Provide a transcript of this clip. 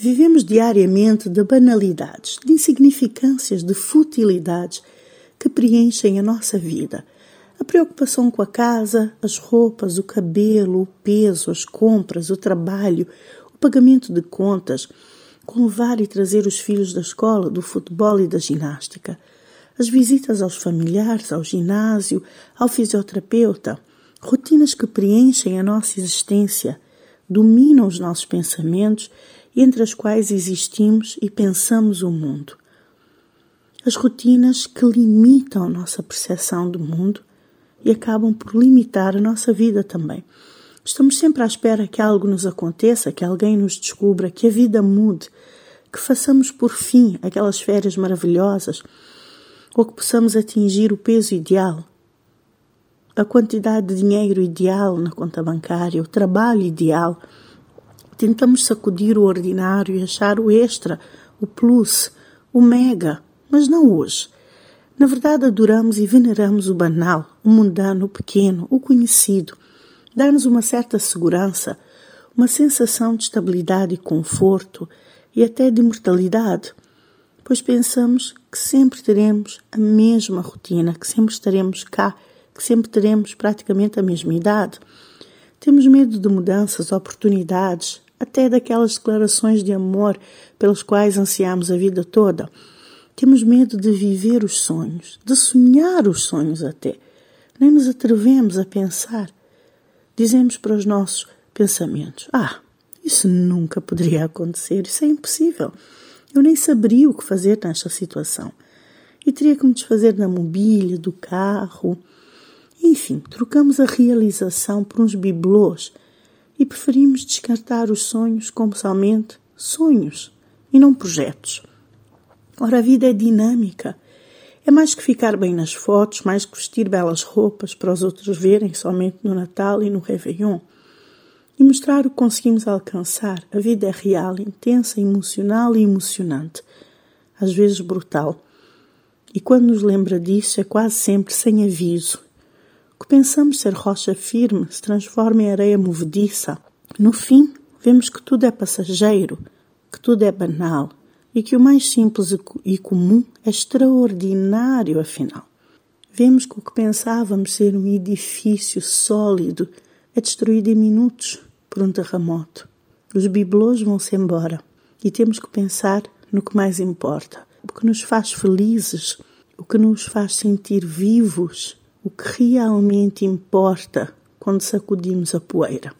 Vivemos diariamente de banalidades, de insignificâncias, de futilidades que preenchem a nossa vida. A preocupação com a casa, as roupas, o cabelo, o peso, as compras, o trabalho, o pagamento de contas, com levar e trazer os filhos da escola, do futebol e da ginástica, as visitas aos familiares, ao ginásio, ao fisioterapeuta, rotinas que preenchem a nossa existência, dominam os nossos pensamentos entre as quais existimos e pensamos o mundo. As rotinas que limitam a nossa percepção do mundo e acabam por limitar a nossa vida também. Estamos sempre à espera que algo nos aconteça, que alguém nos descubra, que a vida mude, que façamos por fim aquelas férias maravilhosas ou que possamos atingir o peso ideal, a quantidade de dinheiro ideal na conta bancária, o trabalho ideal Tentamos sacudir o ordinário e achar o extra, o plus, o mega, mas não hoje. Na verdade, adoramos e veneramos o banal, o mundano, o pequeno, o conhecido. Dá-nos uma certa segurança, uma sensação de estabilidade e conforto e até de imortalidade, pois pensamos que sempre teremos a mesma rotina, que sempre estaremos cá, sempre teremos praticamente a mesma idade. Temos medo de mudanças, oportunidades, até daquelas declarações de amor pelas quais ansiamos a vida toda. Temos medo de viver os sonhos, de sonhar os sonhos até. Nem nos atrevemos a pensar. Dizemos para os nossos pensamentos: Ah, isso nunca poderia acontecer, isso é impossível. Eu nem saberia o que fazer nesta situação. E teria que me desfazer da mobília, do carro. Enfim, trocamos a realização por uns bibelôs e preferimos descartar os sonhos como somente sonhos e não projetos. Ora, a vida é dinâmica. É mais que ficar bem nas fotos, mais que vestir belas roupas para os outros verem somente no Natal e no Réveillon. E mostrar o que conseguimos alcançar. A vida é real, intensa, emocional e emocionante. Às vezes brutal. E quando nos lembra disso, é quase sempre sem aviso que pensamos ser rocha firme se transforma em areia movediça. No fim, vemos que tudo é passageiro, que tudo é banal e que o mais simples e comum é extraordinário, afinal. Vemos que o que pensávamos ser um edifício sólido é destruído em minutos por um terremoto. Os bibelôs vão-se embora e temos que pensar no que mais importa, o que nos faz felizes, o que nos faz sentir vivos o que realmente importa quando sacudimos a poeira.